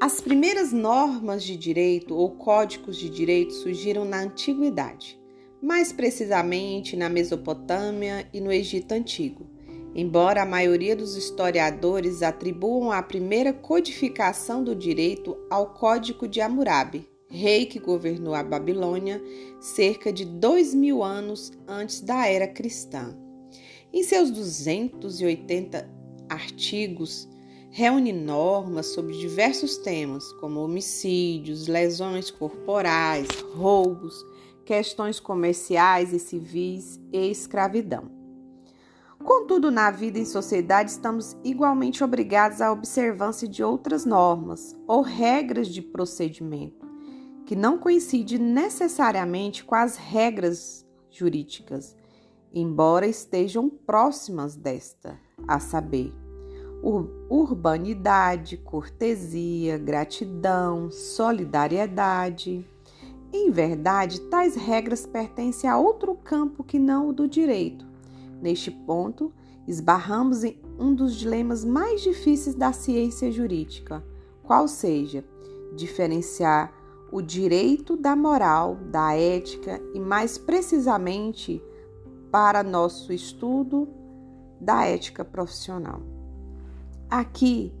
As primeiras normas de direito ou códigos de direito surgiram na antiguidade, mais precisamente na Mesopotâmia e no Egito Antigo. Embora a maioria dos historiadores atribuam a primeira codificação do direito ao Código de Hammurabi, rei que governou a Babilônia cerca de dois mil anos antes da era cristã. Em seus 280 artigos, reúne normas sobre diversos temas, como homicídios, lesões corporais, roubos, questões comerciais e civis e escravidão. Contudo, na vida em sociedade, estamos igualmente obrigados à observância de outras normas ou regras de procedimento, que não coincidem necessariamente com as regras jurídicas, embora estejam próximas desta, a saber, urbanidade, cortesia, gratidão, solidariedade. Em verdade, tais regras pertencem a outro campo que não o do direito Neste ponto, esbarramos em um dos dilemas mais difíceis da ciência jurídica, qual seja diferenciar o direito da moral, da ética e, mais precisamente, para nosso estudo, da ética profissional. Aqui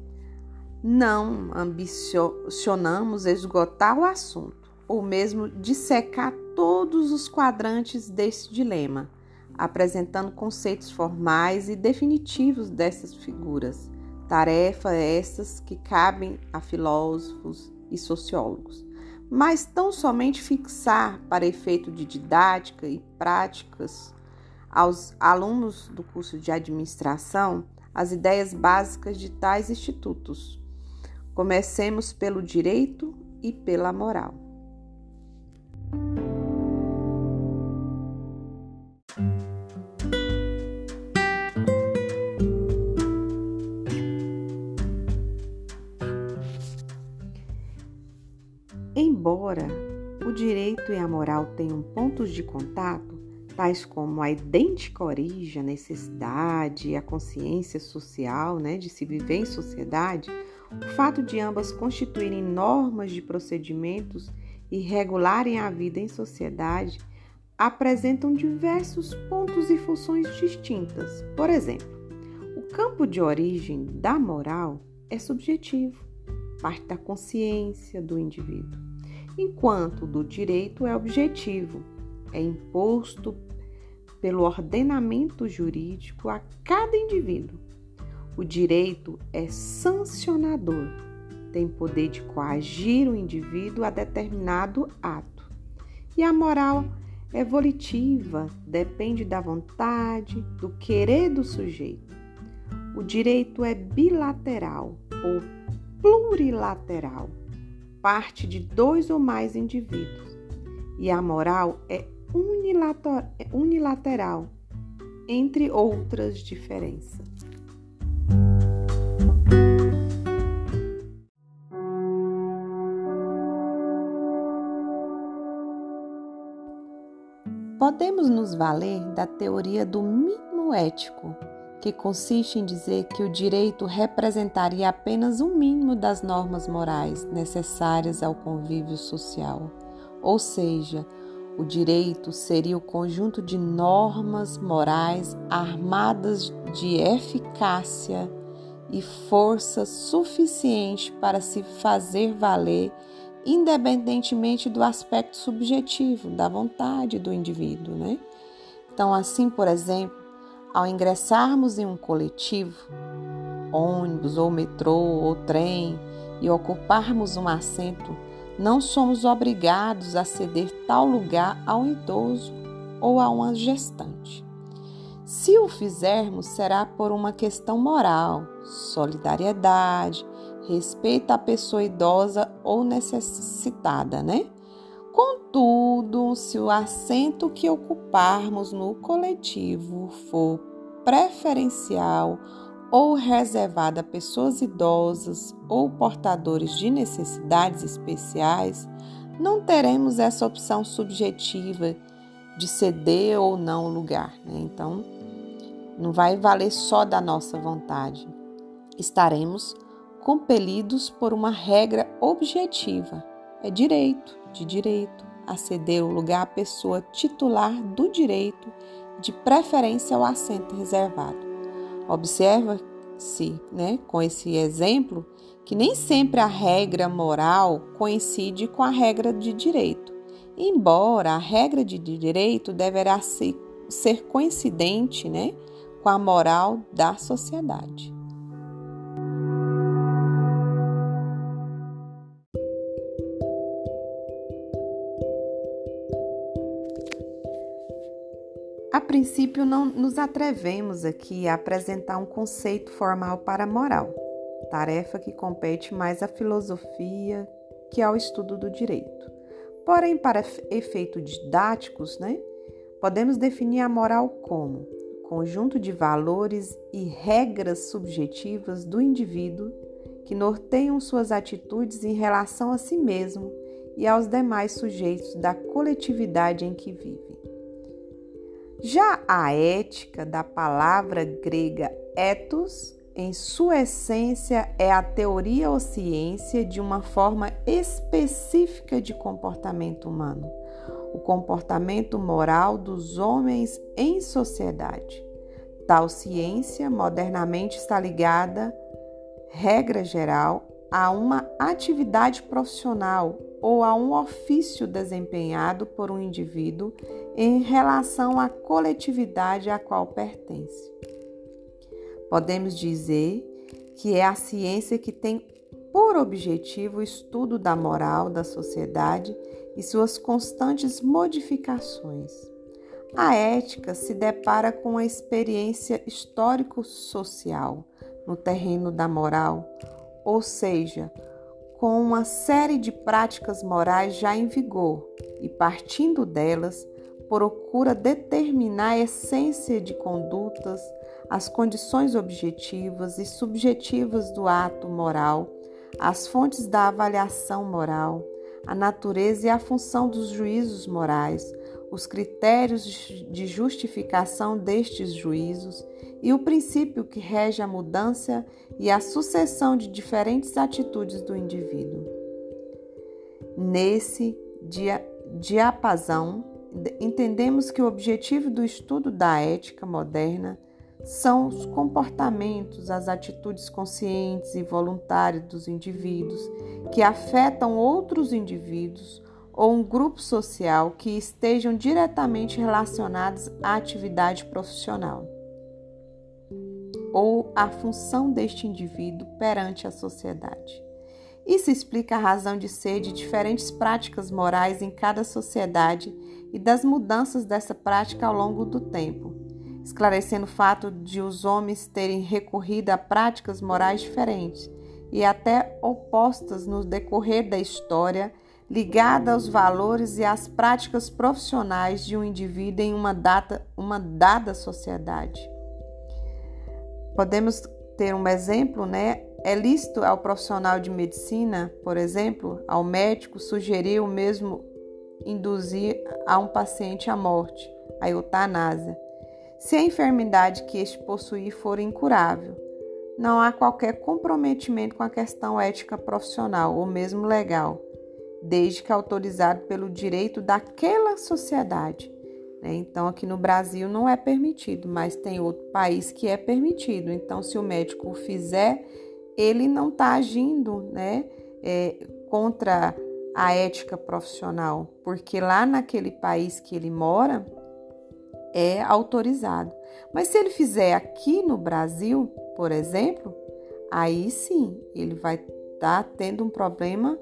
não ambicionamos esgotar o assunto, ou mesmo dissecar todos os quadrantes desse dilema apresentando conceitos formais e definitivos dessas figuras, tarefas essas que cabem a filósofos e sociólogos, mas tão somente fixar para efeito de didática e práticas aos alunos do curso de administração as ideias básicas de tais institutos. Comecemos pelo direito e pela moral. Embora o direito e a moral tenham pontos de contato, tais como a idêntica origem, a necessidade a consciência social né, de se viver em sociedade, o fato de ambas constituírem normas de procedimentos e regularem a vida em sociedade apresentam diversos pontos e funções distintas. Por exemplo, o campo de origem da moral é subjetivo, parte da consciência do indivíduo enquanto o do direito é objetivo, é imposto pelo ordenamento jurídico a cada indivíduo. O direito é sancionador, tem poder de coagir o indivíduo a determinado ato. E a moral é volitiva, depende da vontade, do querer do sujeito. O direito é bilateral ou plurilateral parte de dois ou mais indivíduos, e a moral é unilateral, entre outras diferenças. Podemos nos valer da teoria do mínimo ético que consiste em dizer que o direito representaria apenas o um mínimo das normas morais necessárias ao convívio social. Ou seja, o direito seria o conjunto de normas morais armadas de eficácia e força suficiente para se fazer valer, independentemente do aspecto subjetivo, da vontade do indivíduo. Né? Então, assim, por exemplo, ao ingressarmos em um coletivo, ônibus ou metrô ou trem e ocuparmos um assento, não somos obrigados a ceder tal lugar a um idoso ou a uma gestante. Se o fizermos, será por uma questão moral, solidariedade, respeito à pessoa idosa ou necessitada, né? Contudo, se o assento que ocuparmos no coletivo for preferencial ou reservado a pessoas idosas ou portadores de necessidades especiais, não teremos essa opção subjetiva de ceder ou não o lugar. Né? Então, não vai valer só da nossa vontade. Estaremos compelidos por uma regra objetiva. É direito, de direito, a ceder o lugar à pessoa titular do direito, de preferência ao assento reservado. Observa-se, né, com esse exemplo, que nem sempre a regra moral coincide com a regra de direito, embora a regra de direito deverá ser, coincidente né, com a moral da sociedade. Princípio, não nos atrevemos aqui a apresentar um conceito formal para a moral, tarefa que compete mais à filosofia que ao estudo do direito. Porém, para efeitos didáticos, né, podemos definir a moral como conjunto de valores e regras subjetivas do indivíduo que norteiam suas atitudes em relação a si mesmo e aos demais sujeitos da coletividade em que vive. Já a ética da palavra grega ethos, em sua essência, é a teoria ou ciência de uma forma específica de comportamento humano, o comportamento moral dos homens em sociedade. Tal ciência modernamente está ligada, regra geral, a uma atividade profissional ou a um ofício desempenhado por um indivíduo em relação à coletividade a qual pertence. Podemos dizer que é a ciência que tem por objetivo o estudo da moral da sociedade e suas constantes modificações. A ética se depara com a experiência histórico-social no terreno da moral, ou seja, com uma série de práticas morais já em vigor e, partindo delas, procura determinar a essência de condutas, as condições objetivas e subjetivas do ato moral, as fontes da avaliação moral, a natureza e a função dos juízos morais, os critérios de justificação destes juízos e o princípio que rege a mudança e a sucessão de diferentes atitudes do indivíduo. Nesse dia, diapasão, entendemos que o objetivo do estudo da ética moderna são os comportamentos, as atitudes conscientes e voluntárias dos indivíduos que afetam outros indivíduos ou um grupo social que estejam diretamente relacionados à atividade profissional ou a função deste indivíduo perante a sociedade. Isso explica a razão de ser de diferentes práticas morais em cada sociedade e das mudanças dessa prática ao longo do tempo, esclarecendo o fato de os homens terem recorrido a práticas morais diferentes e até opostas no decorrer da história, ligada aos valores e às práticas profissionais de um indivíduo em uma, data, uma dada sociedade. Podemos ter um exemplo, né? É lícito ao profissional de medicina, por exemplo, ao médico sugerir o mesmo induzir a um paciente à morte, a eutanásia, se a enfermidade que este possuir for incurável. Não há qualquer comprometimento com a questão ética profissional ou mesmo legal, desde que autorizado pelo direito daquela sociedade né? Então, aqui no Brasil não é permitido, mas tem outro país que é permitido. Então, se o médico fizer, ele não está agindo né, é, contra a ética profissional, porque lá naquele país que ele mora é autorizado. Mas se ele fizer aqui no Brasil, por exemplo, aí sim ele vai estar tá tendo um problema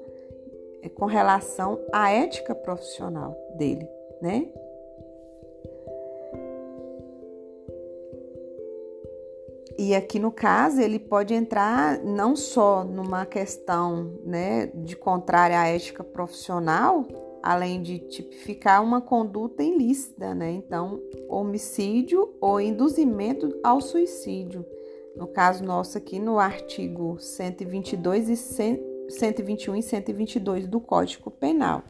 é, com relação à ética profissional dele, né? E aqui no caso, ele pode entrar não só numa questão né, de contrária à ética profissional, além de tipificar uma conduta ilícita, né? Então, homicídio ou induzimento ao suicídio. No caso nosso aqui no artigo 122 e 121 e 122 do Código Penal.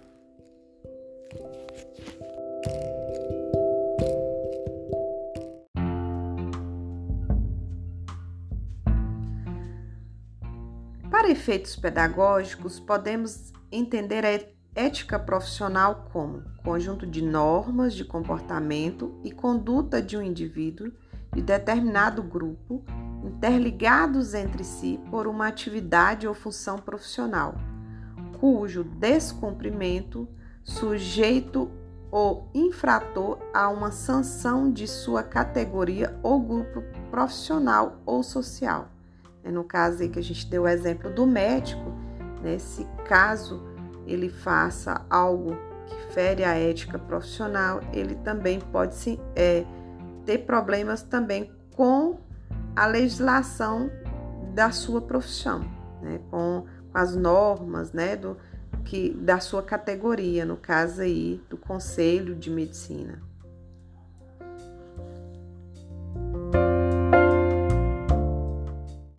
Para efeitos pedagógicos, podemos entender a ética profissional como conjunto de normas de comportamento e conduta de um indivíduo de determinado grupo interligados entre si por uma atividade ou função profissional, cujo descumprimento sujeito o infrator a uma sanção de sua categoria ou grupo profissional ou social. É no caso aí que a gente deu o exemplo do médico, nesse né, caso ele faça algo que fere a ética profissional, ele também pode se, é, ter problemas também com a legislação da sua profissão, né, com, com as normas né, do, que, da sua categoria, no caso aí do Conselho de Medicina.